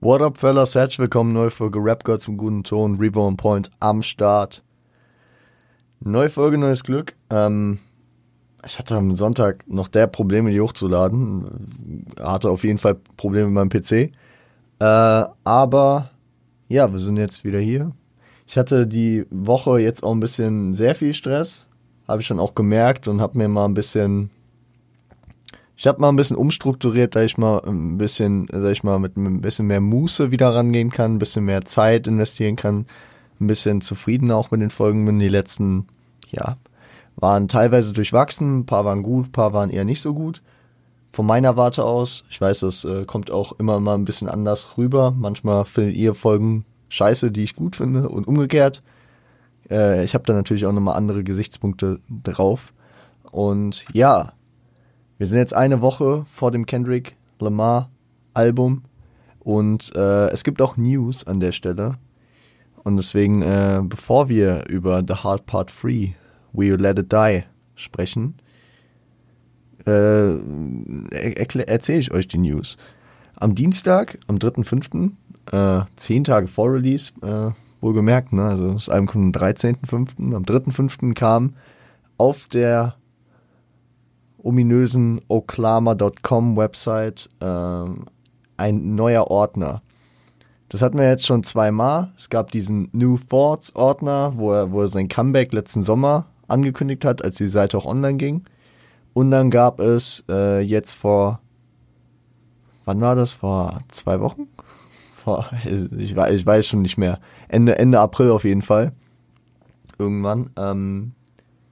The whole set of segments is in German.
What up, fellas? Herzlich willkommen, neue Folge Rap Girl zum guten Ton, Revo on Point am Start. Neue Folge, neues Glück. Ähm, ich hatte am Sonntag noch der Probleme, die hochzuladen. Hatte auf jeden Fall Probleme mit meinem PC. Äh, aber ja, wir sind jetzt wieder hier. Ich hatte die Woche jetzt auch ein bisschen sehr viel Stress. Habe ich dann auch gemerkt und habe mir mal ein bisschen ich habe mal ein bisschen umstrukturiert, da ich mal ein bisschen, sag ich mal, mit ein bisschen mehr Muße wieder rangehen kann, ein bisschen mehr Zeit investieren kann, ein bisschen zufrieden auch mit den Folgen bin. Die letzten, ja, waren teilweise durchwachsen, ein paar waren gut, ein paar waren eher nicht so gut. Von meiner Warte aus, ich weiß, das äh, kommt auch immer mal ein bisschen anders rüber. Manchmal findet ihr Folgen scheiße, die ich gut finde und umgekehrt. Äh, ich habe da natürlich auch nochmal andere Gesichtspunkte drauf. Und ja, wir sind jetzt eine Woche vor dem Kendrick Lamar Album und äh, es gibt auch News an der Stelle. Und deswegen, äh, bevor wir über The Hard Part 3, Will You Let It Die sprechen, äh, erzähle ich euch die News. Am Dienstag, am 3.5., äh, zehn Tage vor Release, äh, wohlgemerkt, ne? also das Album kommt am 13.5., am 3.5. kam auf der ominösen oklama.com Website ähm, ein neuer Ordner. Das hatten wir jetzt schon zweimal. Es gab diesen New Thoughts Ordner, wo er, wo er sein Comeback letzten Sommer angekündigt hat, als die Seite auch online ging. Und dann gab es äh, jetzt vor, wann war das? Vor zwei Wochen? Vor, ich, weiß, ich weiß schon nicht mehr. Ende, Ende April auf jeden Fall. Irgendwann ähm,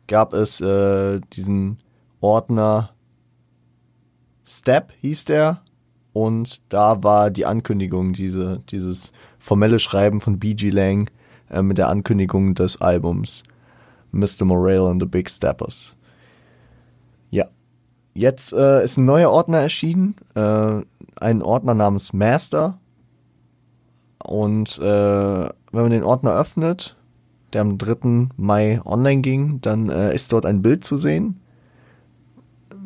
gab es äh, diesen Ordner Step hieß der. Und da war die Ankündigung, diese, dieses formelle Schreiben von BG Lang äh, mit der Ankündigung des Albums Mr. Morale and the Big Steppers. Ja, jetzt äh, ist ein neuer Ordner erschienen, äh, ein Ordner namens Master. Und äh, wenn man den Ordner öffnet, der am 3. Mai online ging, dann äh, ist dort ein Bild zu sehen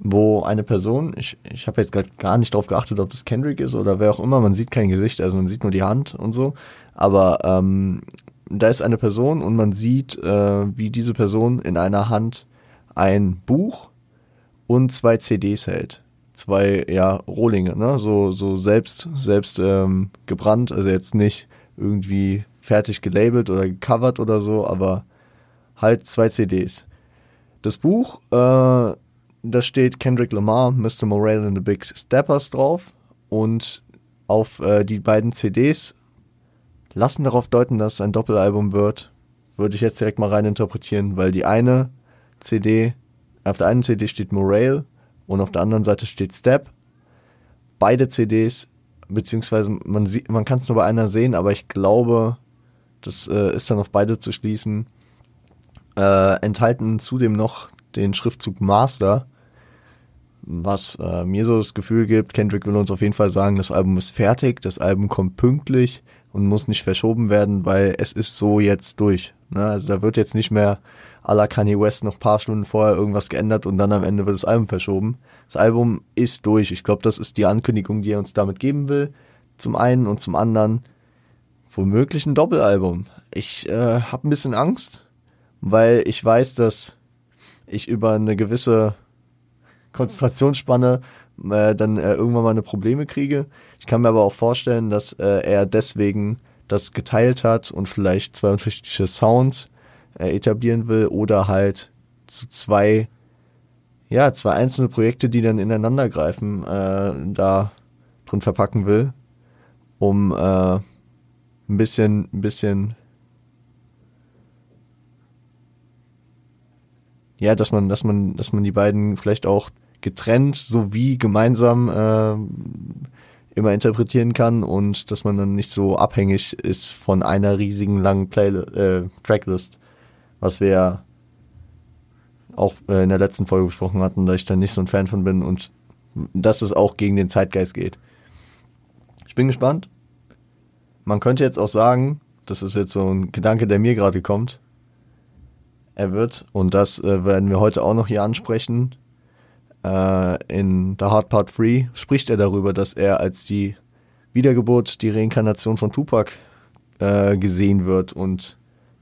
wo eine Person, ich, ich habe jetzt gerade gar nicht drauf geachtet, ob das Kendrick ist oder wer auch immer, man sieht kein Gesicht, also man sieht nur die Hand und so, aber ähm, da ist eine Person und man sieht, äh, wie diese Person in einer Hand ein Buch und zwei CDs hält. Zwei, ja, Rohlinge, ne? So, so selbst, selbst ähm, gebrannt, also jetzt nicht irgendwie fertig gelabelt oder gecovert oder so, aber halt zwei CDs. Das Buch äh, da steht Kendrick Lamar, Mr. Morale and the Big Steppers drauf. Und auf äh, die beiden CDs lassen darauf deuten, dass es ein Doppelalbum wird. Würde ich jetzt direkt mal rein interpretieren, weil die eine CD, auf der einen CD steht Morale und auf der anderen Seite steht Step. Beide CDs, beziehungsweise man, man kann es nur bei einer sehen, aber ich glaube, das äh, ist dann auf beide zu schließen, äh, enthalten zudem noch den Schriftzug Master, was äh, mir so das Gefühl gibt, Kendrick will uns auf jeden Fall sagen, das Album ist fertig, das Album kommt pünktlich und muss nicht verschoben werden, weil es ist so jetzt durch. Ne? Also da wird jetzt nicht mehr à la Kanye West noch paar Stunden vorher irgendwas geändert und dann am Ende wird das Album verschoben. Das Album ist durch. Ich glaube, das ist die Ankündigung, die er uns damit geben will. Zum einen und zum anderen womöglich ein Doppelalbum. Ich äh, habe ein bisschen Angst, weil ich weiß, dass ich über eine gewisse Konzentrationsspanne äh, dann äh, irgendwann mal eine Probleme kriege. Ich kann mir aber auch vorstellen, dass äh, er deswegen das geteilt hat und vielleicht zwei unterschiedliche Sounds äh, etablieren will oder halt zu zwei, ja, zwei einzelne Projekte, die dann ineinander greifen, äh, da drin verpacken will, um äh, ein bisschen, ein bisschen ja, dass man, dass man, dass man die beiden vielleicht auch getrennt sowie gemeinsam äh, immer interpretieren kann und dass man dann nicht so abhängig ist von einer riesigen langen Play äh, Tracklist, was wir auch äh, in der letzten Folge besprochen hatten, da ich da nicht so ein Fan von bin und dass es auch gegen den Zeitgeist geht. Ich bin gespannt. Man könnte jetzt auch sagen, das ist jetzt so ein Gedanke, der mir gerade kommt, er wird, und das äh, werden wir heute auch noch hier ansprechen, äh, in The Hard Part 3 spricht er darüber, dass er als die Wiedergeburt, die Reinkarnation von Tupac äh, gesehen wird und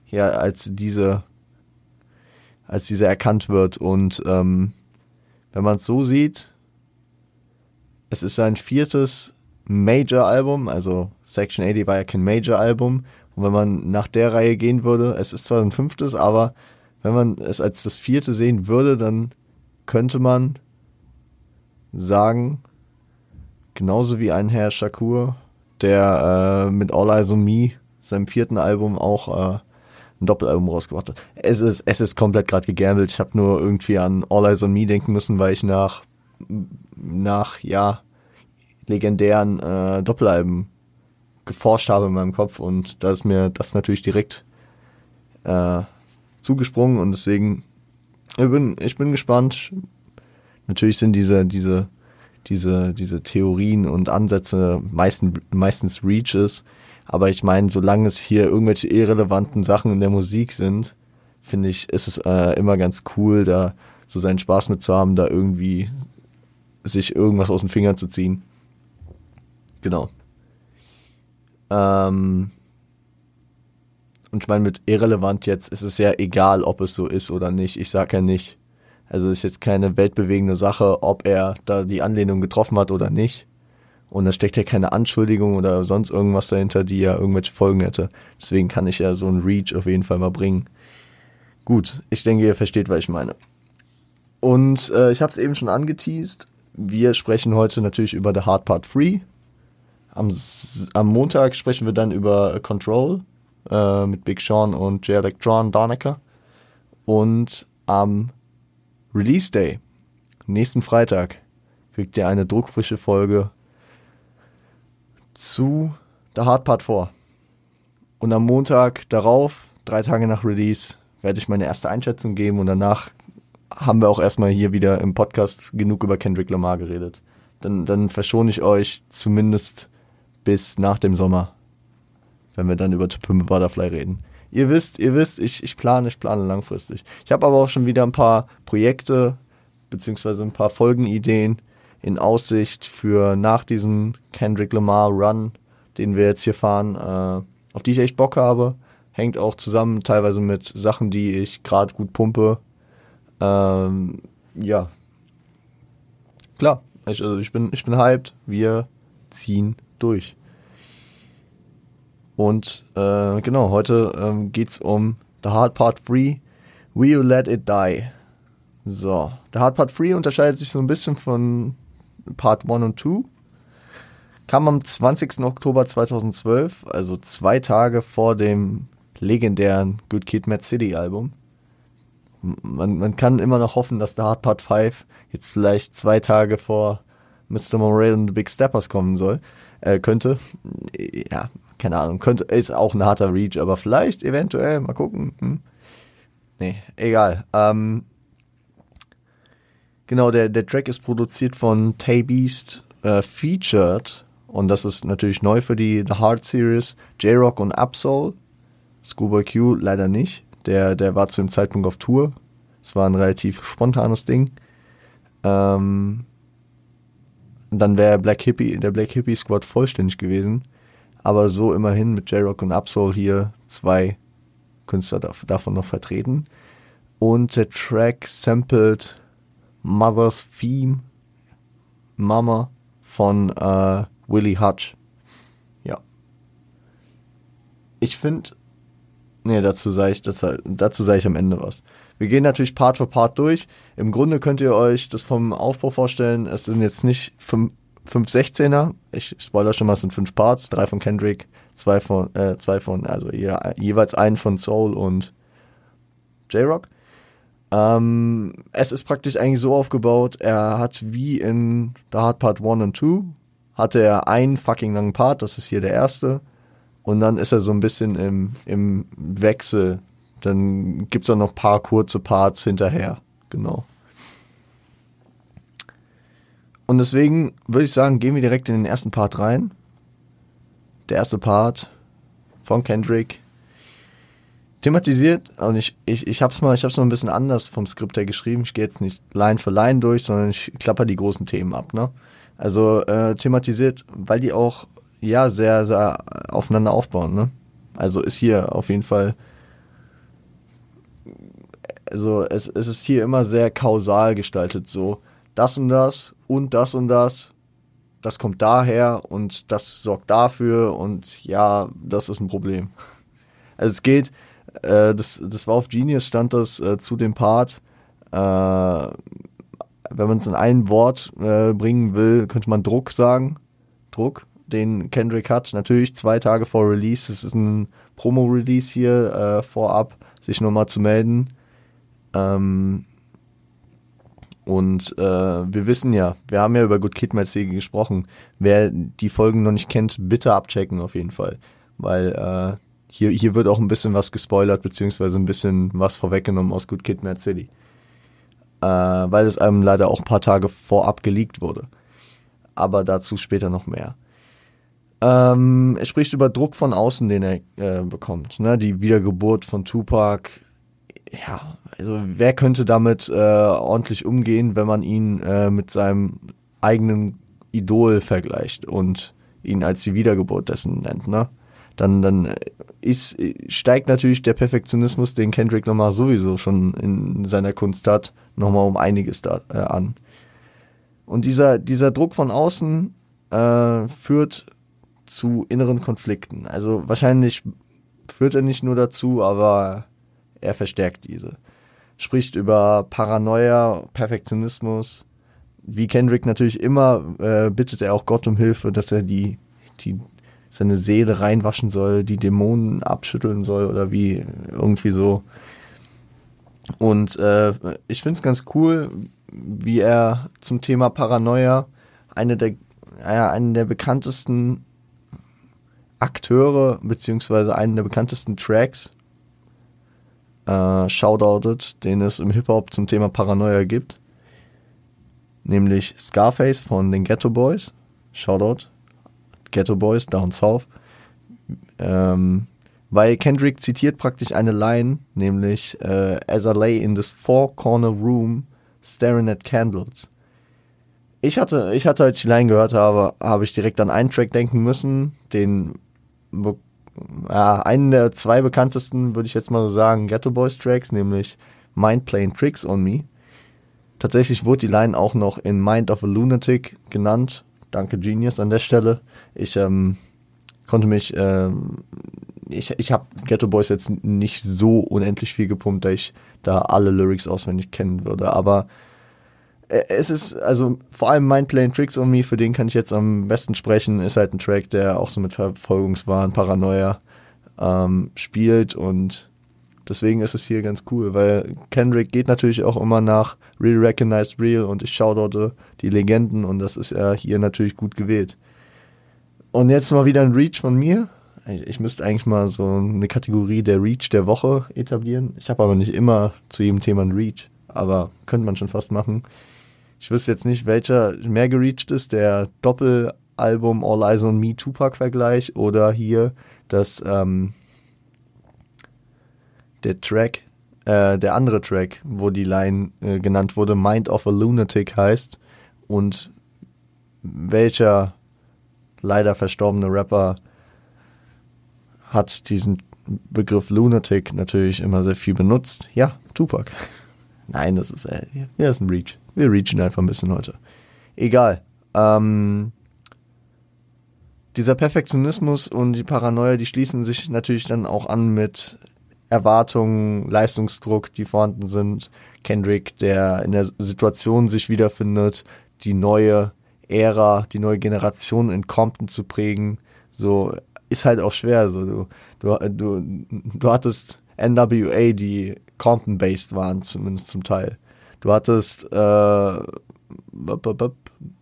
ja, als diese, als diese erkannt wird. Und ähm, wenn man es so sieht, es ist sein viertes Major-Album, also Section 80 war ja kein Major-Album. Und wenn man nach der Reihe gehen würde, es ist zwar ein fünftes, aber wenn man es als das vierte sehen würde, dann könnte man sagen, genauso wie ein Herr Shakur, der äh, mit All Eyes on Me, seinem vierten Album, auch äh, ein Doppelalbum rausgebracht hat. Es ist, es ist komplett gerade gegambelt. Ich habe nur irgendwie an All Eyes on Me denken müssen, weil ich nach, nach ja, legendären äh, Doppelalben geforscht habe in meinem Kopf und da ist mir das natürlich direkt äh, zugesprungen und deswegen ich bin, ich bin gespannt. Natürlich sind diese, diese, diese, diese Theorien und Ansätze meisten, meistens Reaches, aber ich meine, solange es hier irgendwelche irrelevanten Sachen in der Musik sind, finde ich, ist es äh, immer ganz cool, da so seinen Spaß mit zu haben, da irgendwie sich irgendwas aus den Fingern zu ziehen. Genau. Ähm, und ich meine, mit irrelevant jetzt ist es ja egal, ob es so ist oder nicht. Ich sage ja nicht. Also ist jetzt keine weltbewegende Sache, ob er da die Anlehnung getroffen hat oder nicht. Und da steckt ja keine Anschuldigung oder sonst irgendwas dahinter, die ja irgendwelche Folgen hätte. Deswegen kann ich ja so ein Reach auf jeden Fall mal bringen. Gut, ich denke, ihr versteht, was ich meine. Und äh, ich habe es eben schon angeteased. Wir sprechen heute natürlich über The Hard Part Free. Am, am Montag sprechen wir dann über Control äh, mit Big Sean und J. Electron Donecker. Und am Release Day, nächsten Freitag, kriegt ihr eine druckfrische Folge zu The Hard Part 4. Und am Montag darauf, drei Tage nach Release, werde ich meine erste Einschätzung geben und danach haben wir auch erstmal hier wieder im Podcast genug über Kendrick Lamar geredet. Dann, dann verschone ich euch zumindest bis nach dem Sommer, wenn wir dann über To Pimp Butterfly reden. Ihr wisst, ihr wisst, ich, ich plane, ich plane langfristig. Ich habe aber auch schon wieder ein paar Projekte beziehungsweise ein paar Folgenideen in Aussicht für nach diesem Kendrick Lamar Run, den wir jetzt hier fahren, äh, auf die ich echt Bock habe. Hängt auch zusammen teilweise mit Sachen, die ich gerade gut pumpe. Ähm, ja. Klar, ich, also ich bin, ich bin hyped. Wir ziehen durch. Und äh, genau, heute ähm, es um The Hard Part 3, Will You Let It Die? So, The Hard Part 3 unterscheidet sich so ein bisschen von Part 1 und 2. Kam am 20. Oktober 2012, also zwei Tage vor dem legendären Good Kid Mad City Album. Man, man kann immer noch hoffen, dass The Hard Part 5 jetzt vielleicht zwei Tage vor Mr. Morale und The Big Steppers kommen soll, äh, könnte. Ja, keine Ahnung, könnte, ist auch ein harter Reach, aber vielleicht, eventuell, mal gucken. Hm. Nee, egal. Ähm, genau, der, der Track ist produziert von Tay Beast äh, Featured und das ist natürlich neu für die The Hard Series. J-Rock und Absol. Scuba Q leider nicht. Der, der war zu dem Zeitpunkt auf Tour. Es war ein relativ spontanes Ding. Ähm, dann wäre Black Hippie, der Black Hippie Squad vollständig gewesen aber so immerhin mit J-Rock und Absol hier zwei Künstler davon noch vertreten. Und der Track sampled Mother's Theme, Mama von äh, Willie Hutch. Ja. Ich finde, nee, dazu sage ich, dazu sage ich am Ende was. Wir gehen natürlich Part für Part durch. Im Grunde könnt ihr euch das vom Aufbau vorstellen. Es sind jetzt nicht fünf, fünf 16er. Ich spoiler schon mal, es sind fünf Parts, drei von Kendrick, zwei von, äh, zwei von, also je, jeweils einen von Soul und J-Rock. Ähm, es ist praktisch eigentlich so aufgebaut, er hat wie in The Hard Part 1 und 2, hatte er einen fucking langen Part, das ist hier der erste. Und dann ist er so ein bisschen im, im Wechsel. Dann gibt es auch noch ein paar kurze Parts hinterher. Genau. Und deswegen würde ich sagen, gehen wir direkt in den ersten Part rein. Der erste Part von Kendrick thematisiert, und ich, ich, ich hab's mal, ich hab's mal ein bisschen anders vom Skript her geschrieben. Ich gehe jetzt nicht Line für Line durch, sondern ich klapper die großen Themen ab, ne? Also äh, thematisiert, weil die auch ja sehr, sehr aufeinander aufbauen. Ne? Also ist hier auf jeden Fall, also es, es ist hier immer sehr kausal gestaltet. So das und das und das und das, das kommt daher und das sorgt dafür und ja, das ist ein Problem. Also es geht, äh, das, das war auf Genius, stand das äh, zu dem Part, äh, wenn man es in ein Wort äh, bringen will, könnte man Druck sagen. Druck, den Kendrick hat. Natürlich zwei Tage vor Release. Es ist ein Promo-Release hier äh, vorab, sich nochmal zu melden. Ähm, und äh, wir wissen ja, wir haben ja über Good Kid Mad gesprochen. Wer die Folgen noch nicht kennt, bitte abchecken auf jeden Fall. Weil äh, hier, hier wird auch ein bisschen was gespoilert, beziehungsweise ein bisschen was vorweggenommen aus Good Kid Mad City. Äh, weil es einem leider auch ein paar Tage vorab geleakt wurde. Aber dazu später noch mehr. Ähm, er spricht über Druck von außen, den er äh, bekommt. Ne? Die Wiedergeburt von Tupac, ja, also wer könnte damit äh, ordentlich umgehen, wenn man ihn äh, mit seinem eigenen Idol vergleicht und ihn als die Wiedergeburt dessen nennt, ne? Dann, dann ist, steigt natürlich der Perfektionismus, den Kendrick nochmal sowieso schon in seiner Kunst hat, nochmal um einiges da, äh, an. Und dieser, dieser Druck von außen äh, führt zu inneren Konflikten. Also wahrscheinlich führt er nicht nur dazu, aber er verstärkt diese. Spricht über Paranoia, Perfektionismus. Wie Kendrick natürlich immer, äh, bittet er auch Gott um Hilfe, dass er die, die, seine Seele reinwaschen soll, die Dämonen abschütteln soll oder wie irgendwie so. Und äh, ich finde es ganz cool, wie er zum Thema Paranoia eine der, ja, einen der bekanntesten Akteure beziehungsweise einen der bekanntesten Tracks äh, shoutoutet, den es im Hip-Hop zum Thema Paranoia gibt. Nämlich Scarface von den Ghetto Boys. Shoutout. Ghetto Boys Down South. Ähm, weil Kendrick zitiert praktisch eine Line, nämlich äh, As I lay in this four-corner room staring at candles. Ich hatte, ich hatte, als ich die Line gehört habe, habe ich direkt an einen Track denken müssen, den ja, einen der zwei bekanntesten, würde ich jetzt mal so sagen, Ghetto Boys Tracks, nämlich Mind Playing Tricks on Me. Tatsächlich wurde die Line auch noch in Mind of a Lunatic genannt. Danke Genius an der Stelle. Ich ähm, konnte mich, ähm, ich, ich habe Ghetto Boys jetzt nicht so unendlich viel gepumpt, da ich da alle Lyrics auswendig kennen würde. Aber es ist, also vor allem Mind Playing Tricks on Me, für den kann ich jetzt am besten sprechen, ist halt ein Track, der auch so mit Verfolgungswahn, Paranoia ähm, spielt und deswegen ist es hier ganz cool, weil Kendrick geht natürlich auch immer nach Real Recognized Real und ich schaue dort die Legenden und das ist ja hier natürlich gut gewählt. Und jetzt mal wieder ein Reach von mir. Ich, ich müsste eigentlich mal so eine Kategorie der Reach der Woche etablieren. Ich habe aber nicht immer zu jedem Thema ein Reach, aber könnte man schon fast machen. Ich wüsste jetzt nicht, welcher mehr gereached ist, der Doppelalbum All Eyes on Me Tupac-Vergleich oder hier das, ähm, der Track, äh, der andere Track, wo die Line äh, genannt wurde, Mind of a Lunatic heißt und welcher leider verstorbene Rapper hat diesen Begriff Lunatic natürlich immer sehr viel benutzt. Ja, Tupac. Nein, das ist, äh, ja, ist ein Reach. Wir reachen einfach ein bisschen heute. Egal. Ähm, dieser Perfektionismus und die Paranoia, die schließen sich natürlich dann auch an mit Erwartungen, Leistungsdruck, die vorhanden sind. Kendrick, der in der Situation sich wiederfindet, die neue Ära, die neue Generation in Compton zu prägen, so ist halt auch schwer. So du, du, du, du hattest NWA, die Compton-based waren, zumindest zum Teil. Du hattest äh,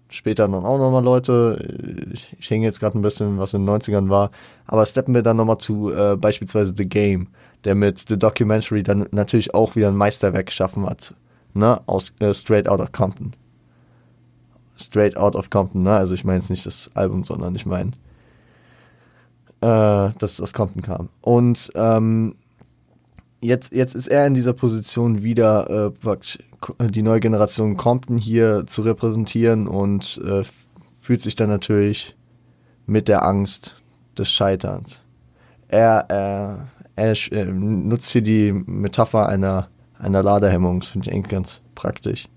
später dann auch nochmal Leute. Ich, ich hänge jetzt gerade ein bisschen, was in den 90ern war. Aber steppen wir dann nochmal zu äh, beispielsweise The Game, der mit The Documentary dann natürlich auch wieder ein Meisterwerk geschaffen hat. Ne? Aus äh, Straight Out of Compton. Straight Out of Compton, ne? Also ich meine jetzt nicht das Album, sondern ich meine, äh, dass das Compton kam. Und ähm, jetzt, jetzt ist er in dieser Position wieder äh, die neue Generation Compton hier zu repräsentieren und äh, fühlt sich dann natürlich mit der Angst des Scheiterns. Er, er, er, er nutzt hier die Metapher einer, einer Ladehemmung, das finde ich eigentlich ganz praktisch.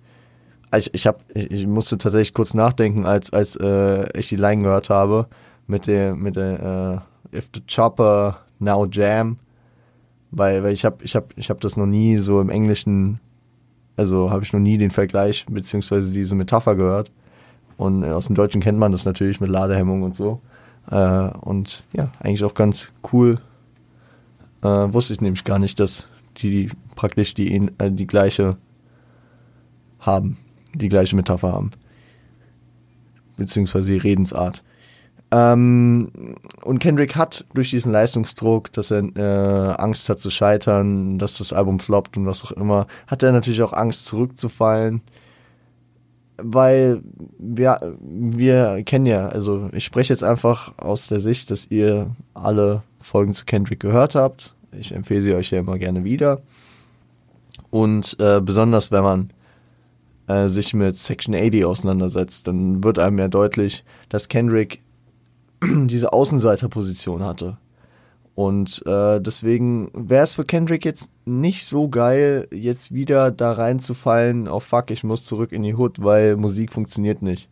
Ich, ich, hab, ich musste tatsächlich kurz nachdenken, als, als äh, ich die Line gehört habe, mit der, mit der äh, If the Chopper Now Jam, weil, weil ich habe ich hab, ich hab das noch nie so im Englischen, also habe ich noch nie den Vergleich beziehungsweise diese Metapher gehört. Und aus dem Deutschen kennt man das natürlich mit Ladehemmung und so. Äh, und ja, eigentlich auch ganz cool. Äh, wusste ich nämlich gar nicht, dass die praktisch die, äh, die gleiche haben, die gleiche Metapher haben. Beziehungsweise die Redensart. Ähm, und Kendrick hat durch diesen Leistungsdruck, dass er äh, Angst hat zu scheitern, dass das Album floppt und was auch immer, hat er natürlich auch Angst zurückzufallen. Weil wir, wir kennen ja, also ich spreche jetzt einfach aus der Sicht, dass ihr alle Folgen zu Kendrick gehört habt. Ich empfehle sie euch ja immer gerne wieder. Und äh, besonders wenn man äh, sich mit Section 80 auseinandersetzt, dann wird einem ja deutlich, dass Kendrick diese Außenseiterposition hatte. Und äh, deswegen wäre es für Kendrick jetzt nicht so geil, jetzt wieder da reinzufallen, oh fuck, ich muss zurück in die Hood, weil Musik funktioniert nicht.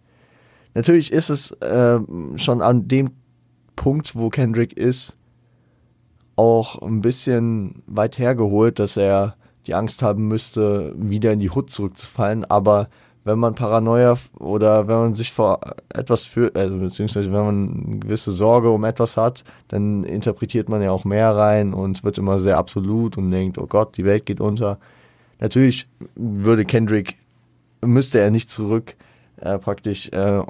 Natürlich ist es äh, schon an dem Punkt, wo Kendrick ist, auch ein bisschen weit hergeholt, dass er die Angst haben müsste, wieder in die Hood zurückzufallen, aber wenn man Paranoia oder wenn man sich vor etwas für, also beziehungsweise wenn man eine gewisse Sorge um etwas hat, dann interpretiert man ja auch mehr rein und wird immer sehr absolut und denkt, oh Gott, die Welt geht unter. Natürlich würde Kendrick, müsste er nicht zurück äh, praktisch äh,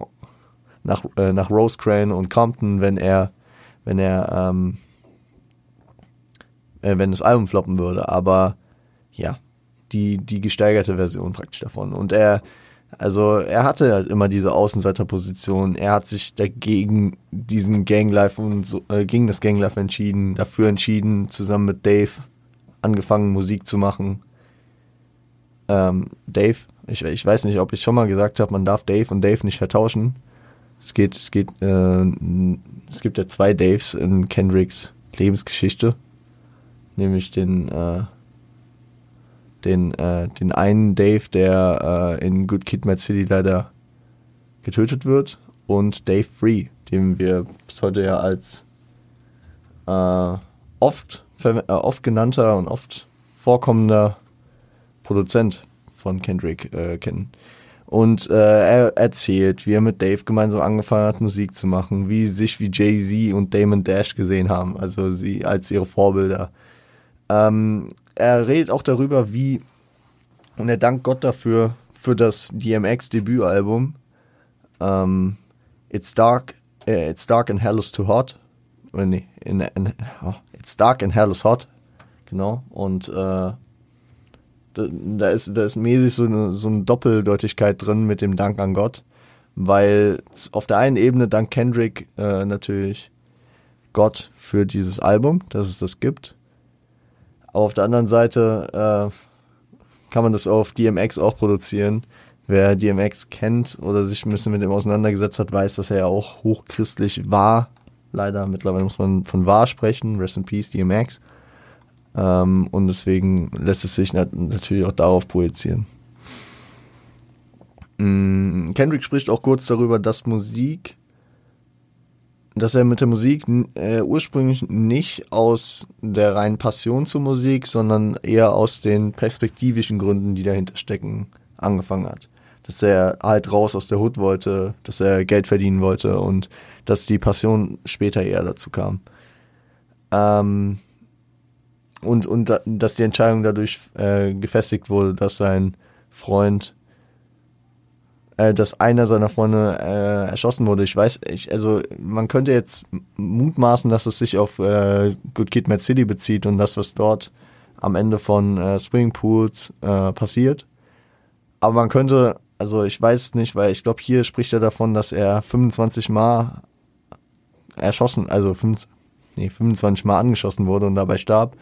nach, äh, nach Rosecrans und Compton, wenn er, wenn er, ähm, äh, wenn das Album floppen würde, aber ja, die, die gesteigerte Version praktisch davon. Und er also er hatte halt immer diese Außenseiterposition. Er hat sich dagegen diesen Ganglife und so, äh, gegen das Ganglife entschieden, dafür entschieden, zusammen mit Dave angefangen Musik zu machen. Ähm, Dave, ich, ich weiß nicht, ob ich schon mal gesagt habe, man darf Dave und Dave nicht vertauschen. Es geht, es geht, äh, es gibt ja zwei Daves in Kendricks Lebensgeschichte, nämlich den äh, den, äh, den einen Dave, der äh, in Good Kid Mad City leider getötet wird, und Dave Free, den wir bis heute ja als äh, oft, äh, oft genannter und oft vorkommender Produzent von Kendrick äh, kennen. Und äh, er erzählt, wie er mit Dave gemeinsam angefangen hat, Musik zu machen, wie sich wie Jay-Z und Damon Dash gesehen haben, also sie als ihre Vorbilder. Ähm, er redet auch darüber, wie, und er dankt Gott dafür, für das DMX-Debütalbum. Ähm, It's Dark, äh, It's Dark and Hell is Too Hot. Oder nee, in, in, oh, It's Dark and Hell is Hot. Genau. Und äh, da, da, ist, da ist mäßig so eine, so eine Doppeldeutigkeit drin mit dem Dank an Gott. Weil auf der einen Ebene dankt Kendrick äh, natürlich Gott für dieses Album, dass es das gibt. Aber auf der anderen Seite äh, kann man das auf DMX auch produzieren. Wer DMX kennt oder sich ein bisschen mit ihm auseinandergesetzt hat, weiß, dass er ja auch hochchristlich war. Leider, mittlerweile muss man von wahr sprechen. Rest in Peace, DMX. Ähm, und deswegen lässt es sich nat natürlich auch darauf projizieren. Mm, Kendrick spricht auch kurz darüber, dass Musik dass er mit der Musik äh, ursprünglich nicht aus der reinen Passion zur Musik, sondern eher aus den perspektivischen Gründen, die dahinter stecken, angefangen hat. Dass er halt raus aus der Hut wollte, dass er Geld verdienen wollte und dass die Passion später eher dazu kam. Ähm, und, und dass die Entscheidung dadurch äh, gefestigt wurde, dass sein Freund äh, dass einer seiner Freunde äh, erschossen wurde. Ich weiß, ich, also man könnte jetzt mutmaßen, dass es sich auf äh, Good Kid Mad City bezieht und das, was dort am Ende von äh, Swimming Pools äh, passiert. Aber man könnte, also ich weiß nicht, weil ich glaube, hier spricht er davon, dass er 25 Mal erschossen, also 5, nee, 25 Mal angeschossen wurde und dabei starb.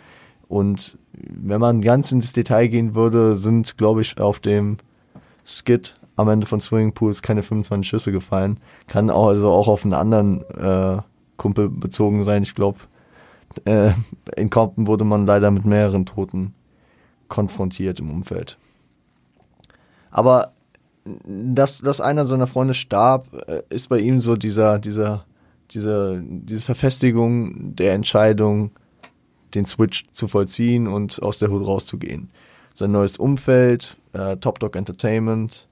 Und wenn man ganz ins Detail gehen würde, sind, glaube ich, auf dem Skit am Ende von Swimming Pools keine 25 Schüsse gefallen. Kann auch, also auch auf einen anderen äh, Kumpel bezogen sein. Ich glaube, äh, in Compton wurde man leider mit mehreren Toten konfrontiert im Umfeld. Aber dass, dass einer seiner Freunde starb, äh, ist bei ihm so dieser, dieser, diese, diese Verfestigung der Entscheidung, den Switch zu vollziehen und aus der Hut rauszugehen. Sein neues Umfeld, äh, Top Dog Entertainment,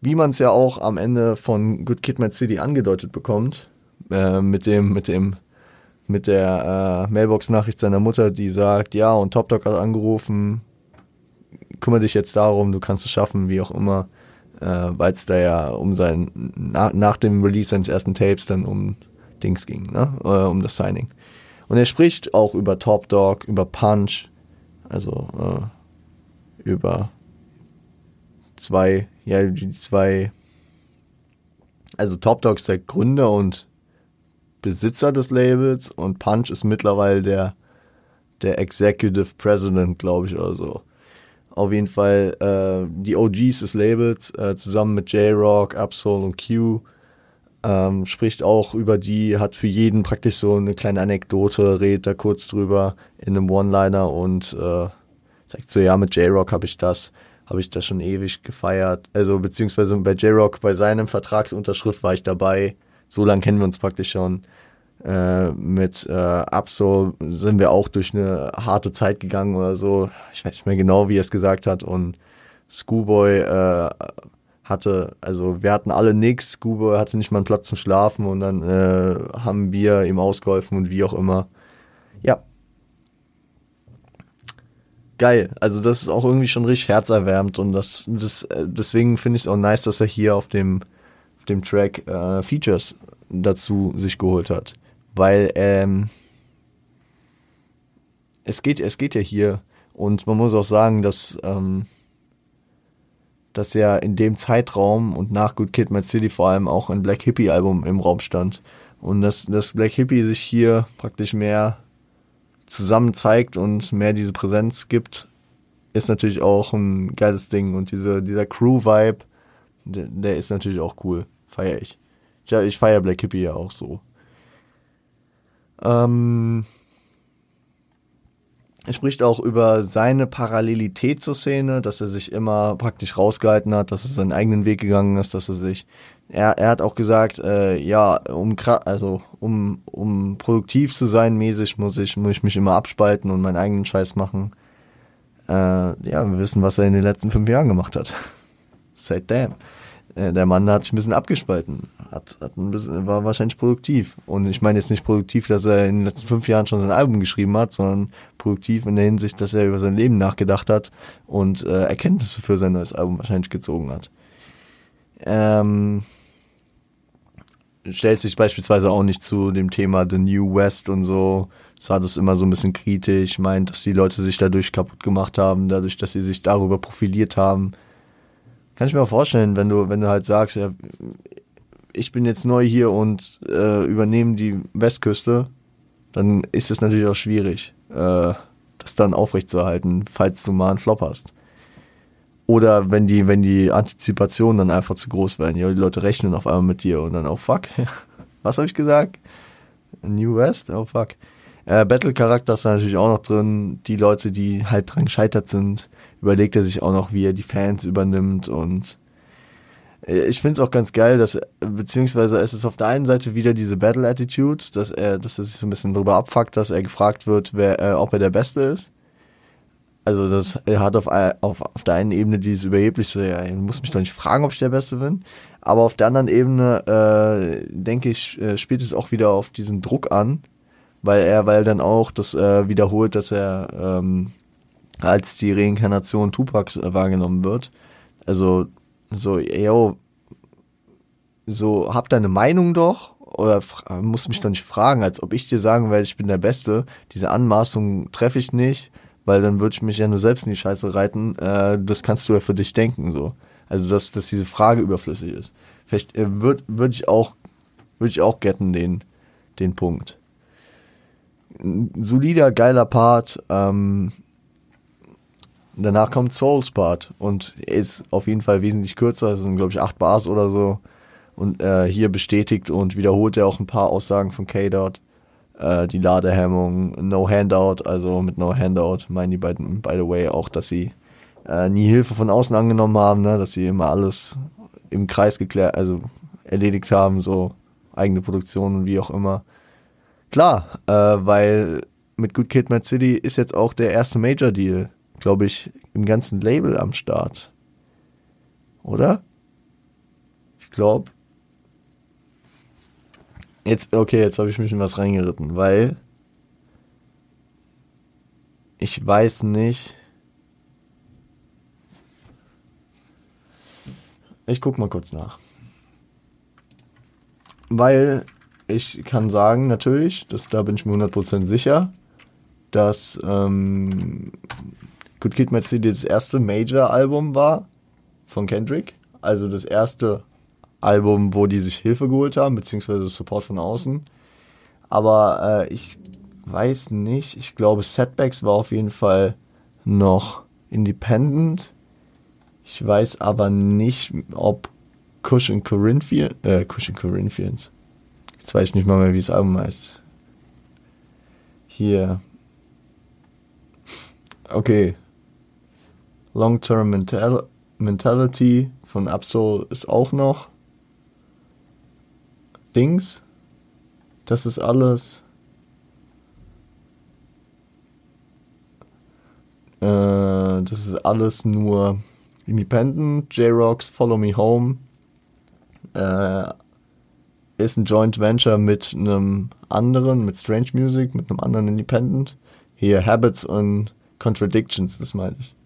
wie man es ja auch am Ende von Good Kid Mad City angedeutet bekommt, äh, mit dem, mit dem, mit der äh, Mailbox-Nachricht seiner Mutter, die sagt, ja, und Top Dog hat angerufen, kümmere dich jetzt darum, du kannst es schaffen, wie auch immer, äh, weil es da ja um sein, na, nach dem Release seines ersten Tapes dann um Dings ging, ne? Äh, um das Signing. Und er spricht auch über Top Dog, über Punch, also äh, über zwei, ja, die zwei, also Top Dog ist der Gründer und Besitzer des Labels und Punch ist mittlerweile der, der Executive President, glaube ich, oder so. Auf jeden Fall äh, die OGs des Labels äh, zusammen mit J-Rock, Absol und Q ähm, spricht auch über die, hat für jeden praktisch so eine kleine Anekdote, redet da kurz drüber in einem One-Liner und äh, sagt so, ja, mit J-Rock habe ich das, habe ich das schon ewig gefeiert. Also beziehungsweise bei J-Rock, bei seinem Vertragsunterschrift war ich dabei. So lange kennen wir uns praktisch schon. Äh, mit äh, Absol sind wir auch durch eine harte Zeit gegangen oder so. Ich weiß nicht mehr genau, wie er es gesagt hat. Und Schoolboy äh, hatte, also wir hatten alle nichts. Schoolboy hatte nicht mal einen Platz zum Schlafen und dann äh, haben wir ihm ausgeholfen und wie auch immer. Ja. Geil. Also das ist auch irgendwie schon richtig herzerwärmend und das, das äh, deswegen finde ich es auch nice, dass er hier auf dem auf dem Track äh, Features dazu sich geholt hat weil ähm, es geht, es geht ja hier und man muss auch sagen, dass ähm, dass ja in dem Zeitraum und nach Good Kid, Mad City vor allem auch ein Black Hippie Album im Raum stand und dass das Black Hippie sich hier praktisch mehr zusammen zeigt und mehr diese Präsenz gibt, ist natürlich auch ein geiles Ding und diese dieser Crew Vibe, der, der ist natürlich auch cool, feiere ich. Ja, ich feiere Black Hippie ja auch so. Ähm, er spricht auch über seine Parallelität zur Szene, dass er sich immer praktisch rausgehalten hat, dass er seinen eigenen Weg gegangen ist, dass er sich, er, er hat auch gesagt, äh, ja, um also um um produktiv zu sein, mäßig muss ich muss ich mich immer abspalten und meinen eigenen Scheiß machen. Äh, ja, wir wissen, was er in den letzten fünf Jahren gemacht hat. Say damn. Äh, der Mann hat sich ein bisschen abgespalten, hat, hat ein bisschen, war wahrscheinlich produktiv. Und ich meine jetzt nicht produktiv, dass er in den letzten fünf Jahren schon sein Album geschrieben hat, sondern produktiv in der Hinsicht, dass er über sein Leben nachgedacht hat und äh, Erkenntnisse für sein neues Album wahrscheinlich gezogen hat. Ähm, stellt sich beispielsweise auch nicht zu dem Thema The New West und so, sah das immer so ein bisschen kritisch, meint, dass die Leute sich dadurch kaputt gemacht haben, dadurch, dass sie sich darüber profiliert haben kann ich mir auch vorstellen, wenn du, wenn du halt sagst, ja, ich bin jetzt neu hier und äh, übernehme die Westküste, dann ist es natürlich auch schwierig, äh, das dann aufrechtzuerhalten, falls du mal einen Flop hast. Oder wenn die, wenn die Antizipationen dann einfach zu groß werden, ja, die Leute rechnen auf einmal mit dir und dann, oh fuck, was habe ich gesagt? New West? Oh fuck. Äh, Battle-Charakter ist da natürlich auch noch drin. Die Leute, die halt dran gescheitert sind, überlegt er sich auch noch, wie er die Fans übernimmt und äh, ich finde es auch ganz geil, dass, beziehungsweise es ist auf der einen Seite wieder diese Battle Attitude, dass er, dass er sich so ein bisschen drüber abfuckt, dass er gefragt wird, wer, äh, ob er der Beste ist. Also das hat auf, auf, auf der einen Ebene dieses überhebliche, ja, ich muss mich doch nicht fragen, ob ich der Beste bin. Aber auf der anderen Ebene, äh, denke ich, äh, spielt es auch wieder auf diesen Druck an, weil er, weil dann auch das äh, wiederholt, dass er ähm, als die Reinkarnation Tupacs äh, wahrgenommen wird. Also so, yo, so hab deine Meinung doch oder muss mich doch nicht fragen, als ob ich dir sagen werde, ich bin der Beste. Diese Anmaßung treffe ich nicht, weil dann würde ich mich ja nur selbst in die Scheiße reiten. Äh, das kannst du ja für dich denken so. Also dass, dass diese Frage überflüssig ist. Vielleicht äh, würde würd ich auch würde ich auch getten den den Punkt. Ein solider, geiler Part. Ähm, Danach kommt Souls Part und ist auf jeden Fall wesentlich kürzer, das sind glaube ich acht Bars oder so. Und äh, hier bestätigt und wiederholt er auch ein paar Aussagen von K-Dot. Äh, die Ladehemmung, No Handout, also mit No Handout meinen die beiden, by the way, auch, dass sie äh, nie Hilfe von außen angenommen haben, ne? dass sie immer alles im Kreis geklärt, also erledigt haben, so eigene Produktion und wie auch immer. Klar, äh, weil mit Good Kid, Mad City ist jetzt auch der erste Major Deal glaube ich, im ganzen Label am Start. Oder? Ich glaube. Jetzt, okay, jetzt habe ich mich in was reingeritten, weil ich weiß nicht. Ich guck mal kurz nach. Weil ich kann sagen, natürlich, das, da bin ich mir 100% sicher, dass ähm, Good Kid, Mad das erste Major-Album war von Kendrick. Also das erste Album, wo die sich Hilfe geholt haben, beziehungsweise Support von außen. Aber äh, ich weiß nicht, ich glaube Setbacks war auf jeden Fall noch independent. Ich weiß aber nicht, ob Cushion Corinthians, äh, Cushion Corinthians. Jetzt weiß ich nicht mal mehr, wie das Album heißt. Hier. Okay, Long-Term Mental Mentality von Absol ist auch noch. Dings. Das ist alles. Äh, das ist alles nur Independent. J-Rocks Follow Me Home. Äh, ist ein Joint Venture mit einem anderen, mit Strange Music, mit einem anderen Independent. Hier Habits und Contradictions, das meine ich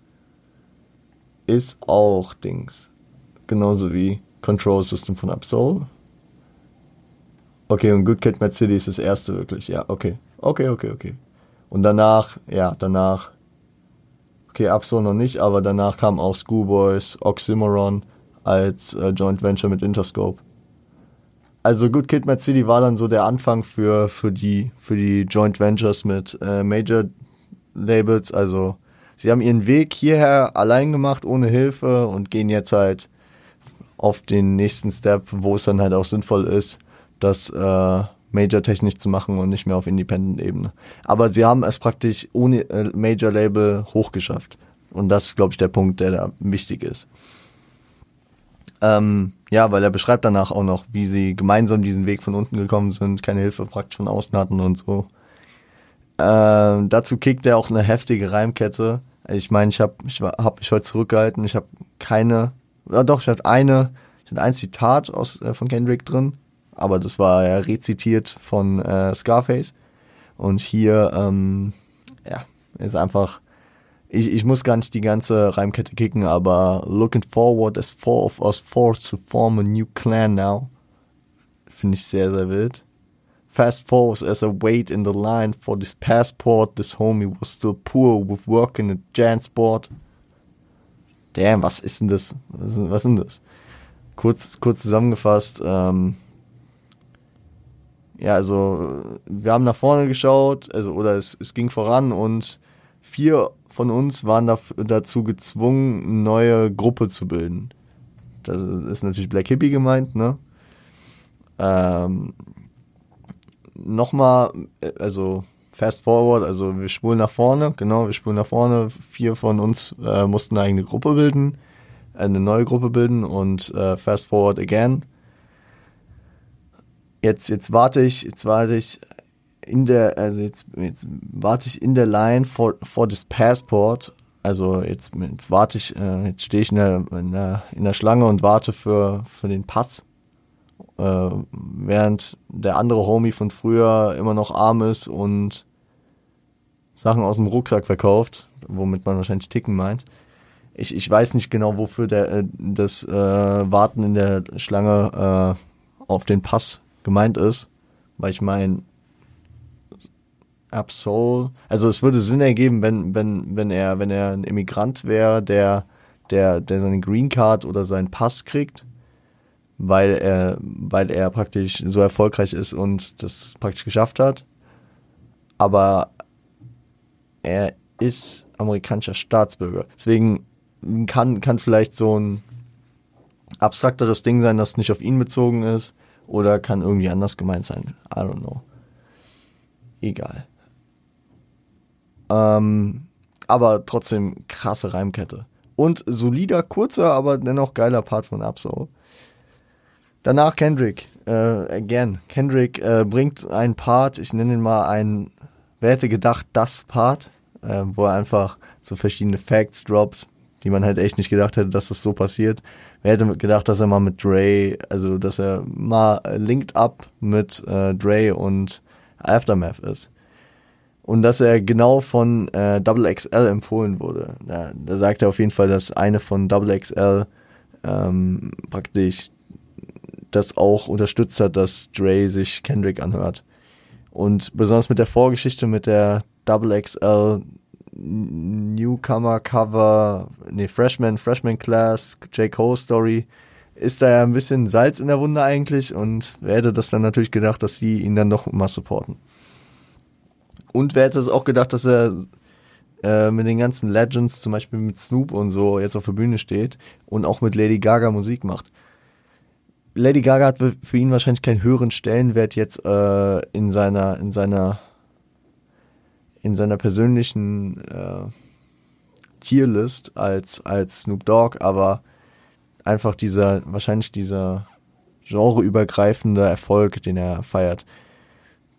ist auch Dings. Genauso wie Control System von Absol. Okay, und Good Kid Mad City ist das erste wirklich. Ja, okay. Okay, okay, okay. Und danach, ja, danach. Okay, Absol noch nicht, aber danach kam auch Schoolboys, Oxymoron als äh, Joint Venture mit Interscope. Also Good Kid Mad City war dann so der Anfang für, für, die, für die Joint Ventures mit äh, Major Labels, also sie haben ihren Weg hierher allein gemacht, ohne Hilfe und gehen jetzt halt auf den nächsten Step, wo es dann halt auch sinnvoll ist, das äh, Major-technisch zu machen und nicht mehr auf Independent-Ebene. Aber sie haben es praktisch ohne äh, Major-Label hochgeschafft. Und das ist, glaube ich, der Punkt, der da wichtig ist. Ähm, ja, weil er beschreibt danach auch noch, wie sie gemeinsam diesen Weg von unten gekommen sind, keine Hilfe praktisch von außen hatten und so. Ähm, dazu kickt er auch eine heftige Reimkette, ich meine, ich habe ich hab mich heute zurückgehalten. Ich habe keine, ja doch, ich hatte eine, ich hatte ein Zitat aus, äh, von Kendrick drin, aber das war ja rezitiert von äh, Scarface. Und hier, ähm, ja, ist einfach, ich, ich muss gar nicht die ganze Reimkette kicken, aber looking forward as four of us forced to form a new clan now. Finde ich sehr, sehr wild. Fast forwards as I wait in the line for this passport, this homie was still poor with work in a Jansport. Damn, was ist denn das? Was ist, was ist denn das? Kurz, kurz zusammengefasst, ähm, ja, also wir haben nach vorne geschaut, also oder es, es ging voran und vier von uns waren da, dazu gezwungen, eine neue Gruppe zu bilden. Das ist natürlich Black Hippie gemeint, ne? Ähm, nochmal, also fast forward, also wir spulen nach vorne, genau, wir spulen nach vorne. Vier von uns äh, mussten eine eigene Gruppe bilden, eine neue Gruppe bilden und äh, fast forward again. Jetzt, jetzt warte ich, jetzt warte ich in der, also jetzt, jetzt warte ich in der Line for, for this passport. Also jetzt, jetzt warte ich, äh, jetzt stehe ich in der, in der, in der Schlange und warte für, für den Pass äh, während der andere Homie von früher immer noch arm ist und Sachen aus dem Rucksack verkauft, womit man wahrscheinlich Ticken meint. Ich, ich weiß nicht genau, wofür der, äh, das äh, Warten in der Schlange äh, auf den Pass gemeint ist, weil ich meine, Absol, also es würde Sinn ergeben, wenn, wenn, wenn er, wenn er ein Immigrant wäre, der, der, der seine Green Card oder seinen Pass kriegt weil er, weil er praktisch so erfolgreich ist und das praktisch geschafft hat. Aber er ist amerikanischer Staatsbürger. Deswegen kann, kann vielleicht so ein abstrakteres Ding sein, das nicht auf ihn bezogen ist. Oder kann irgendwie anders gemeint sein. I don't know. Egal. Ähm, aber trotzdem krasse Reimkette. Und solider, kurzer, aber dennoch geiler Part von Absol. Danach Kendrick. Äh, again. Kendrick äh, bringt einen Part, ich nenne ihn mal ein, wer hätte gedacht, das Part, äh, wo er einfach so verschiedene Facts droppt, die man halt echt nicht gedacht hätte, dass das so passiert. Wer hätte gedacht, dass er mal mit Dre, also dass er mal linked up mit äh, Dre und Aftermath ist. Und dass er genau von äh, Double XL empfohlen wurde. Da, da sagt er auf jeden Fall, dass eine von Double XL ähm, praktisch das auch unterstützt hat, dass Dre sich Kendrick anhört. Und besonders mit der Vorgeschichte mit der Double XL Newcomer Cover, nee, Freshman, Freshman Class, J. Cole Story, ist da ja ein bisschen Salz in der Wunde eigentlich und wer hätte das dann natürlich gedacht, dass sie ihn dann noch mal supporten. Und wer hätte es auch gedacht, dass er äh, mit den ganzen Legends, zum Beispiel mit Snoop und so, jetzt auf der Bühne steht und auch mit Lady Gaga Musik macht. Lady Gaga hat für ihn wahrscheinlich keinen höheren Stellenwert jetzt äh, in seiner, in seiner in seiner persönlichen äh, Tierlist als, als Snoop Dogg, aber einfach dieser, wahrscheinlich dieser genreübergreifende Erfolg, den er feiert.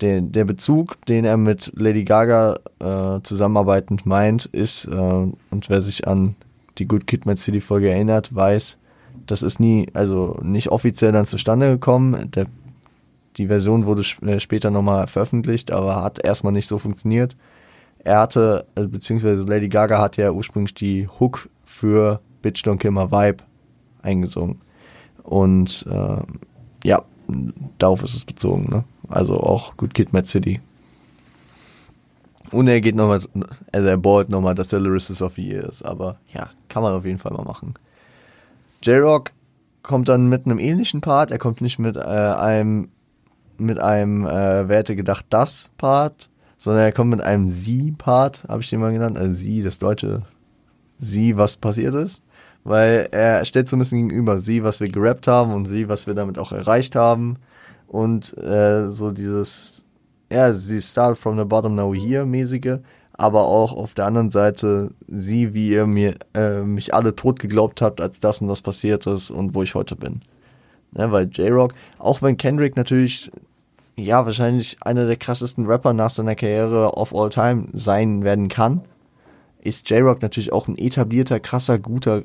Der, der Bezug, den er mit Lady Gaga äh, zusammenarbeitend meint, ist, äh, und wer sich an die Good Kid Mad City Folge erinnert, weiß, das ist nie, also nicht offiziell dann zustande gekommen. Der, die Version wurde äh, später nochmal veröffentlicht, aber hat erstmal nicht so funktioniert er hatte, äh, beziehungsweise Lady Gaga hat ja ursprünglich die Hook für Bitch Don't Kill My Vibe eingesungen. Und äh, ja, darauf ist es bezogen, ne? Also auch Good Kid Mad City. Und er geht nochmal, also er ballt nochmal, dass der Lyricist of the Year ist. Aber ja, kann man auf jeden Fall mal machen. J-Rock kommt dann mit einem ähnlichen Part. Er kommt nicht mit äh, einem, mit einem, äh, wer hätte gedacht, das Part, sondern er kommt mit einem Sie-Part, habe ich den mal genannt, also Sie, das deutsche Sie, was passiert ist. Weil er stellt so ein bisschen gegenüber Sie, was wir gerappt haben und Sie, was wir damit auch erreicht haben. Und äh, so dieses, ja, sie start from the bottom now here mäßige, aber auch auf der anderen Seite Sie, wie ihr mir äh, mich alle tot geglaubt habt, als das und das passiert ist und wo ich heute bin. Ne, weil J-Rock, auch wenn Kendrick natürlich ja, wahrscheinlich einer der krassesten Rapper nach seiner Karriere of all time sein werden kann, ist J-Rock natürlich auch ein etablierter, krasser, guter,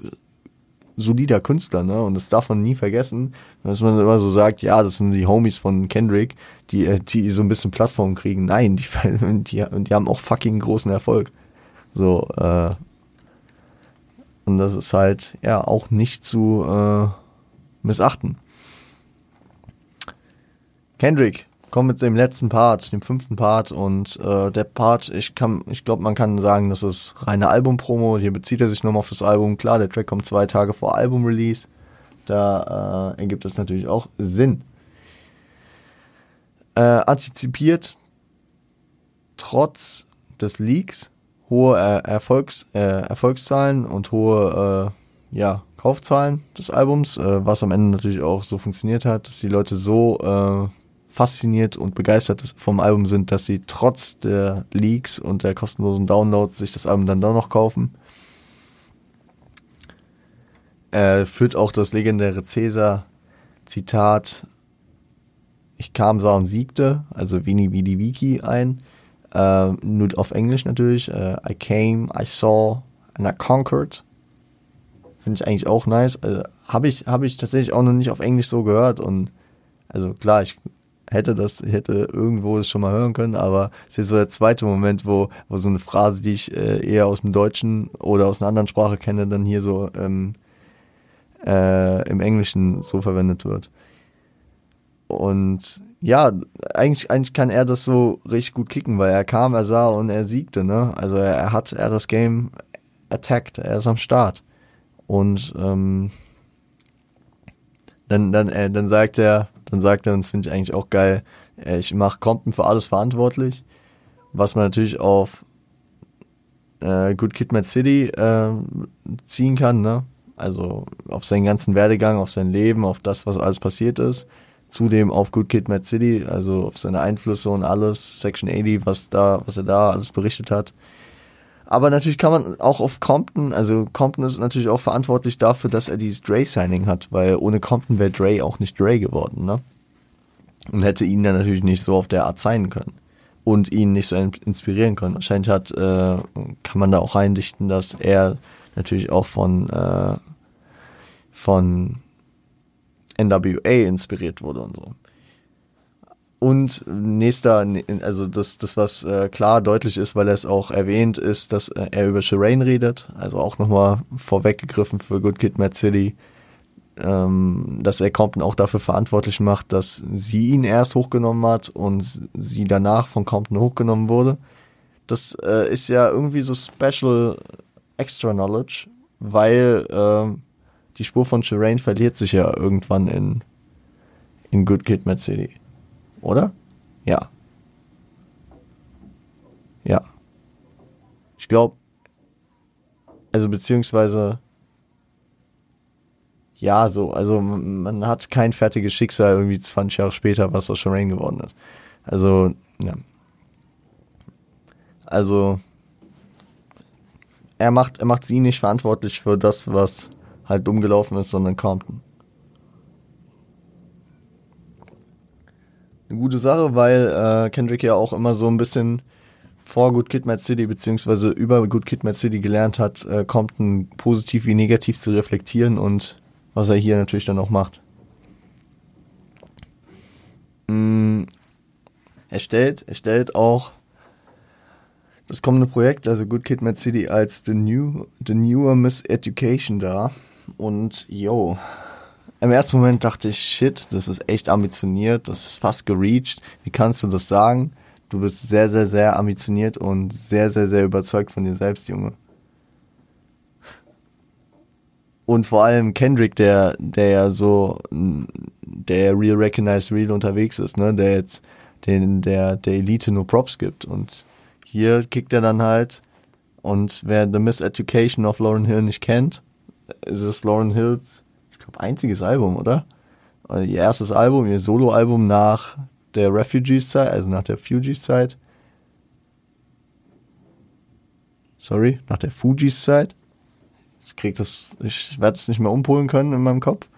solider Künstler, ne? Und das darf man nie vergessen, dass man immer so sagt, ja, das sind die Homies von Kendrick, die, äh, die so ein bisschen Plattform kriegen. Nein, die, die, die haben auch fucking großen Erfolg. So, äh, und das ist halt, ja, auch nicht zu äh, missachten. Kendrick, kommen mit dem letzten Part, dem fünften Part und äh, der Part, ich kann, ich glaube, man kann sagen, das ist reine Albumpromo. Hier bezieht er sich nochmal auf das Album. Klar, der Track kommt zwei Tage vor Album-Release. Da äh, ergibt es natürlich auch Sinn. Äh, antizipiert trotz des Leaks hohe äh, Erfolgs, äh, Erfolgszahlen und hohe äh, ja, Kaufzahlen des Albums, äh, was am Ende natürlich auch so funktioniert hat, dass die Leute so äh, fasziniert und begeistert vom Album sind, dass sie trotz der Leaks und der kostenlosen Downloads sich das Album dann doch noch kaufen. Er führt auch das legendäre Cäsar-Zitat Ich kam, sah und siegte, also Vini Vidi Wiki ein. Äh, nur auf Englisch natürlich. Äh, I came, I saw and I conquered. Finde ich eigentlich auch nice. Also, Habe ich, hab ich tatsächlich auch noch nicht auf Englisch so gehört und also klar, ich hätte das, hätte irgendwo das schon mal hören können, aber es ist so der zweite Moment, wo, wo so eine Phrase, die ich äh, eher aus dem Deutschen oder aus einer anderen Sprache kenne, dann hier so ähm, äh, im Englischen so verwendet wird. Und ja, eigentlich, eigentlich kann er das so richtig gut kicken, weil er kam, er sah und er siegte, ne? Also er, er hat, er das Game attacked, er ist am Start. Und ähm, dann, dann, äh, dann sagt er, dann sagt er, und das finde ich eigentlich auch geil, äh, ich mache Compton für alles verantwortlich, was man natürlich auf äh, Good Kid, Mad City äh, ziehen kann, ne? Also auf seinen ganzen Werdegang, auf sein Leben, auf das, was alles passiert ist. Zudem auf Good Kid, Mad City, also auf seine Einflüsse und alles, Section 80, was da, was er da alles berichtet hat. Aber natürlich kann man auch auf Compton, also Compton ist natürlich auch verantwortlich dafür, dass er dieses Dre-Signing hat, weil ohne Compton wäre Dre auch nicht Dre geworden, ne? Und hätte ihn dann natürlich nicht so auf der Art signen können und ihn nicht so inspirieren können. Wahrscheinlich hat, äh, kann man da auch reindichten, dass er natürlich auch von, äh, von NWA inspiriert wurde und so. Und nächster, also das, das was äh, klar deutlich ist, weil er es auch erwähnt, ist, dass äh, er über Shireen redet. Also auch nochmal vorweggegriffen für Good Kid, Mad City ähm, dass er Compton auch dafür verantwortlich macht, dass sie ihn erst hochgenommen hat und sie danach von Compton hochgenommen wurde. Das äh, ist ja irgendwie so Special Extra Knowledge, weil äh, die Spur von Shireen verliert sich ja irgendwann in, in Good Kid Mad City. Oder? Ja. Ja. Ich glaube, also beziehungsweise ja, so, also man hat kein fertiges Schicksal irgendwie 20 Jahre später, was aus Shireen geworden ist. Also, ja. Also, er macht, er macht sie nicht verantwortlich für das, was halt dumm gelaufen ist, sondern Compton. Eine gute Sache, weil äh, Kendrick ja auch immer so ein bisschen vor Good Kid Mad City beziehungsweise über Good Kid Mad City gelernt hat, äh, Compton positiv wie negativ zu reflektieren und was er hier natürlich dann auch macht. Mm, er stellt, er stellt auch das kommende Projekt, also Good Kid Mad City, als The New, The Newer Miss Education dar. Und yo, im ersten Moment dachte ich, shit, das ist echt ambitioniert, das ist fast gereached. Wie kannst du das sagen? Du bist sehr, sehr, sehr ambitioniert und sehr, sehr, sehr überzeugt von dir selbst, Junge. Und vor allem Kendrick, der, der ja so, der Real Recognized Real unterwegs ist, ne, der jetzt den, der, der Elite nur Props gibt. Und hier kickt er dann halt. Und wer The Miseducation of Lauren Hill nicht kennt, ist es Lauren Hills, glaube, einziges Album, oder? Ihr erstes Album, ihr Soloalbum nach der Refugees-Zeit, also nach der Fugees-Zeit. Sorry, nach der Fujis-Zeit. Ich ich werde es nicht mehr umpolen können in meinem Kopf.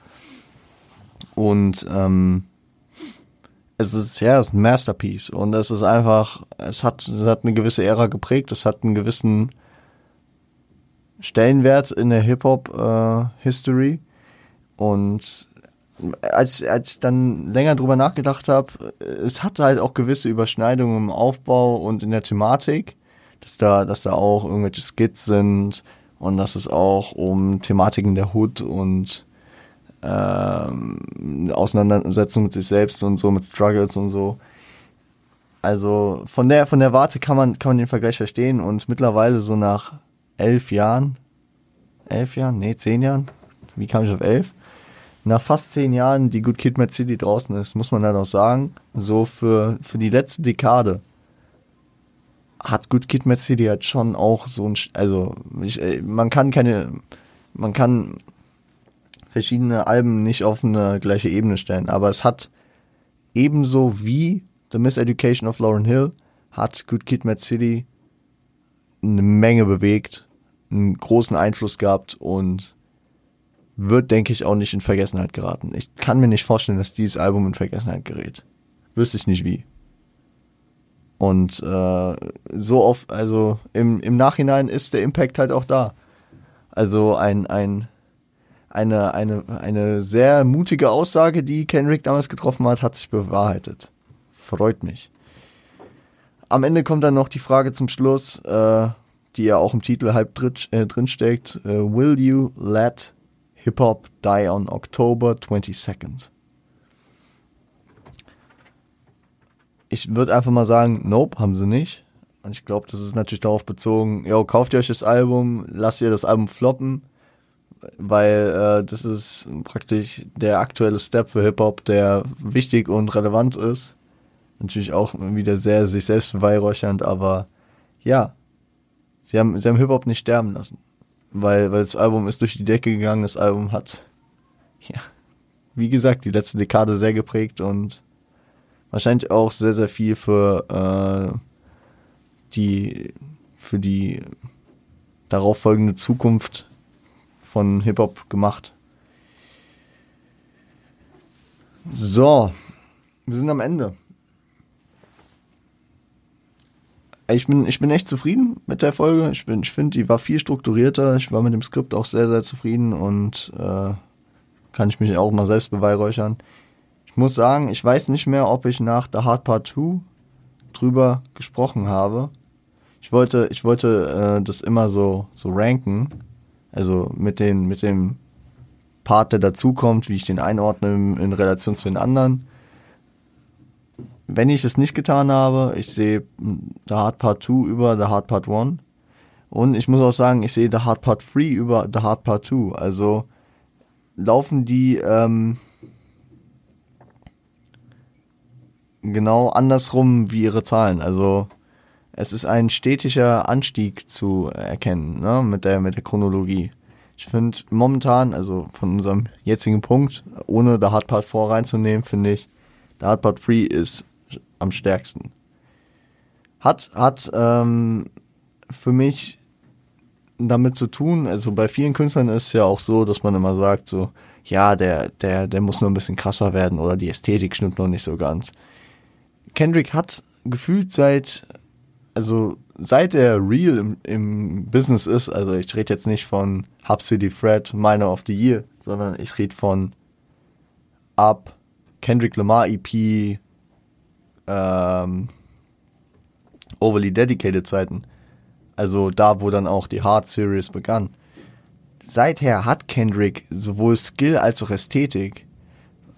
Und ähm, es ist ja, es ist ein Masterpiece und es ist einfach, es hat, es hat eine gewisse Ära geprägt, es hat einen gewissen Stellenwert in der Hip Hop äh, History und als, als ich dann länger drüber nachgedacht habe, es hat halt auch gewisse Überschneidungen im Aufbau und in der Thematik, dass da, dass da auch irgendwelche Skits sind, und dass es auch um Thematiken der Hood und ähm, Auseinandersetzung mit sich selbst und so, mit Struggles und so. Also von der von der Warte kann man kann man den Vergleich verstehen und mittlerweile so nach elf Jahren, elf Jahren, nee zehn Jahren, wie kam ich auf elf? Nach fast zehn Jahren, die Good Kid Mad City draußen ist, muss man dann auch sagen, so für für die letzte Dekade hat Good Kid Mad City halt schon auch so ein, also ich, äh, man kann keine, man kann verschiedene Alben nicht auf eine gleiche Ebene stellen, aber es hat ebenso wie The Miseducation of Lauren Hill hat Good Kid Mad City eine Menge bewegt, einen großen Einfluss gehabt und wird, denke ich, auch nicht in Vergessenheit geraten. Ich kann mir nicht vorstellen, dass dieses Album in Vergessenheit gerät. Wüsste ich nicht wie. Und äh, so oft, also im, im Nachhinein ist der Impact halt auch da. Also ein, ein, eine, eine, eine sehr mutige Aussage, die Kendrick damals getroffen hat, hat sich bewahrheitet. Freut mich. Am Ende kommt dann noch die Frage zum Schluss, äh, die ja auch im Titel halb drin, äh, drin steckt. Äh, Will you let Hip-Hop die on October 22nd? ich würde einfach mal sagen, nope, haben sie nicht. Und ich glaube, das ist natürlich darauf bezogen, yo, kauft ihr euch das Album, lasst ihr das Album floppen, weil äh, das ist praktisch der aktuelle Step für Hip-Hop, der wichtig und relevant ist. Natürlich auch wieder sehr sich selbst beweihräuchernd, aber ja, sie haben, sie haben Hip-Hop nicht sterben lassen. Weil, weil das Album ist durch die Decke gegangen, das Album hat, ja, wie gesagt, die letzte Dekade sehr geprägt und wahrscheinlich auch sehr, sehr viel für äh, die, für die darauf folgende Zukunft von Hip-Hop gemacht. So, wir sind am Ende. Ich bin, ich bin echt zufrieden mit der Folge. Ich, ich finde, die war viel strukturierter. Ich war mit dem Skript auch sehr, sehr zufrieden und äh, kann ich mich auch mal selbst beweihräuchern. Ich muss sagen, ich weiß nicht mehr, ob ich nach The Hard Part 2 drüber gesprochen habe. Ich wollte, ich wollte äh, das immer so, so ranken. Also mit, den, mit dem Part, der dazukommt, wie ich den einordne in, in Relation zu den anderen. Wenn ich es nicht getan habe, ich sehe The Hard Part 2 über The Hard Part 1. Und ich muss auch sagen, ich sehe The Hard Part 3 über The Hard Part 2. Also laufen die ähm, genau andersrum wie ihre Zahlen. Also es ist ein stetiger Anstieg zu erkennen, ne, mit der, mit der Chronologie. Ich finde momentan, also von unserem jetzigen Punkt, ohne The Hard Part 4 reinzunehmen, finde ich, The Hard Part 3 ist am stärksten. Hat, hat ähm, für mich damit zu tun, also bei vielen Künstlern ist es ja auch so, dass man immer sagt, so, ja, der, der, der muss nur ein bisschen krasser werden oder die Ästhetik stimmt noch nicht so ganz. Kendrick hat gefühlt seit, also seit er real im, im Business ist, also ich rede jetzt nicht von Hub City Fred, Minor of the Year, sondern ich rede von ab Kendrick Lamar EP, ähm, overly dedicated Zeiten. Also da, wo dann auch die Hard Series begann. Seither hat Kendrick sowohl Skill als auch Ästhetik.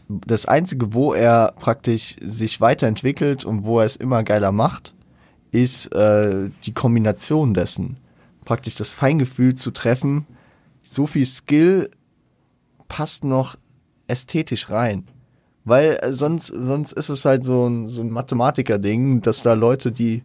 Das Einzige, wo er praktisch sich weiterentwickelt und wo er es immer geiler macht, ist äh, die Kombination dessen. Praktisch das Feingefühl zu treffen, so viel Skill passt noch ästhetisch rein. Weil äh, sonst, sonst ist es halt so ein, so ein Mathematiker-Ding, dass da Leute, die,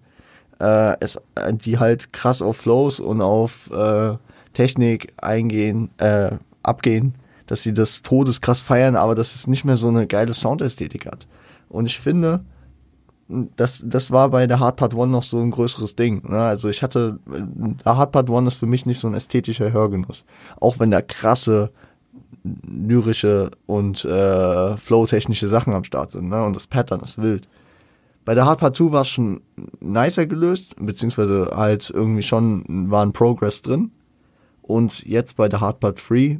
äh, es, äh, die halt krass auf Flows und auf äh, Technik eingehen, äh, abgehen, dass sie das todeskrass feiern, aber dass es nicht mehr so eine geile Soundästhetik hat. Und ich finde, das, das war bei der Hard Part One noch so ein größeres Ding. Ne? Also ich hatte, der Hard Part One ist für mich nicht so ein ästhetischer Hörgenuss. Auch wenn da krasse lyrische und äh, flow-technische Sachen am Start sind, ne? Und das Pattern ist wild. Bei der Hard Part 2 war es schon nicer gelöst, beziehungsweise halt irgendwie schon war ein Progress drin. Und jetzt bei der Hard Part 3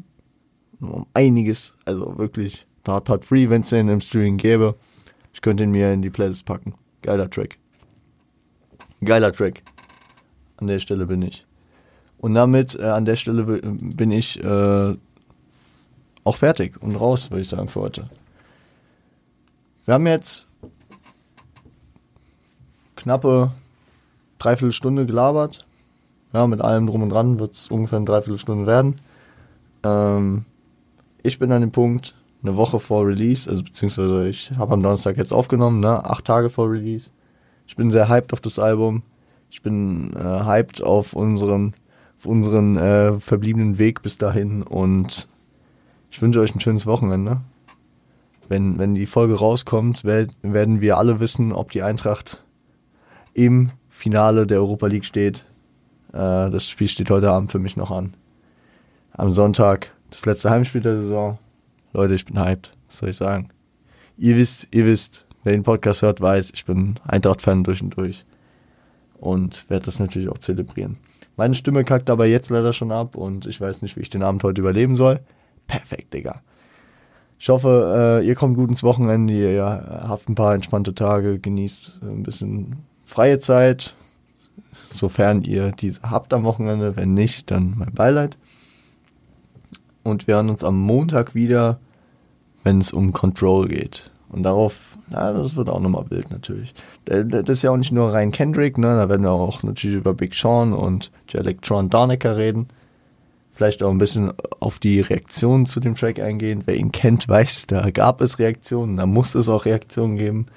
um einiges, also wirklich, der Hard Part 3, wenn es den im Streaming gäbe, ich könnte ihn mir in die Playlist packen. Geiler Track. Geiler Track. An der Stelle bin ich. Und damit, äh, an der Stelle bin ich äh, auch fertig und raus, würde ich sagen, für heute. Wir haben jetzt knappe dreiviertel Stunde gelabert. Ja, mit allem drum und dran wird es ungefähr eine Dreiviertelstunde werden. Ähm, ich bin an dem Punkt, eine Woche vor Release, also beziehungsweise ich habe am Donnerstag jetzt aufgenommen, ne, acht Tage vor Release. Ich bin sehr hyped auf das Album. Ich bin äh, hyped auf unseren, auf unseren äh, verbliebenen Weg bis dahin und ich wünsche euch ein schönes Wochenende. Wenn, wenn die Folge rauskommt, werden wir alle wissen, ob die Eintracht im Finale der Europa League steht. Äh, das Spiel steht heute Abend für mich noch an. Am Sonntag, das letzte Heimspiel der Saison. Leute, ich bin hyped. Was soll ich sagen? Ihr wisst, ihr wisst, wer den Podcast hört, weiß, ich bin Eintracht-Fan durch und durch. Und werde das natürlich auch zelebrieren. Meine Stimme kackt aber jetzt leider schon ab und ich weiß nicht, wie ich den Abend heute überleben soll perfekt, Digga. Ich hoffe, äh, ihr kommt gut ins Wochenende, ihr habt ein paar entspannte Tage, genießt ein bisschen freie Zeit, sofern ihr diese habt am Wochenende. Wenn nicht, dann mein Beileid. Und wir hören uns am Montag wieder, wenn es um Control geht. Und darauf, na, das wird auch nochmal wild natürlich. Das ist ja auch nicht nur rein Kendrick, ne? Da werden wir auch natürlich über Big Sean und Electron Danica reden vielleicht auch ein bisschen auf die Reaktionen zu dem Track eingehen. Wer ihn kennt, weiß, da gab es Reaktionen, da muss es auch Reaktionen geben.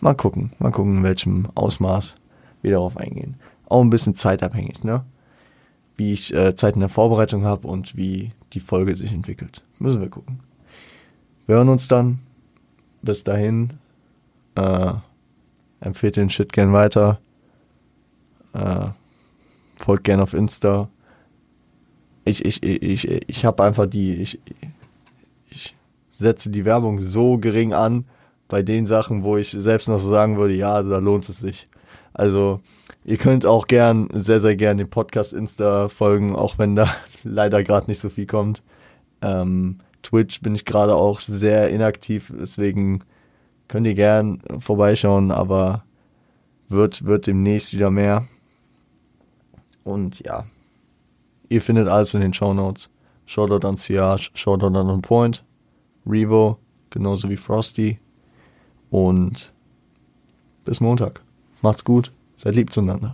Mal gucken, mal gucken, in welchem Ausmaß wir darauf eingehen. Auch ein bisschen zeitabhängig, ne? wie ich äh, Zeit in der Vorbereitung habe und wie die Folge sich entwickelt. Müssen wir gucken. Wir hören uns dann. Bis dahin. Äh, empfehlt den Shit gern weiter. Äh, folgt gern auf Insta. Ich, ich, ich, ich, habe einfach die, ich, ich setze die Werbung so gering an bei den Sachen, wo ich selbst noch so sagen würde, ja, da lohnt es sich. Also, ihr könnt auch gern, sehr, sehr gern den Podcast Insta folgen, auch wenn da leider gerade nicht so viel kommt. Ähm, Twitch bin ich gerade auch sehr inaktiv, deswegen könnt ihr gern vorbeischauen, aber wird, wird demnächst wieder mehr. Und ja, ihr findet alles in den Show Notes. Shoutout an Siage, Shoutout an On Point, Revo, genauso wie Frosty. Und bis Montag. Macht's gut, seid lieb zueinander.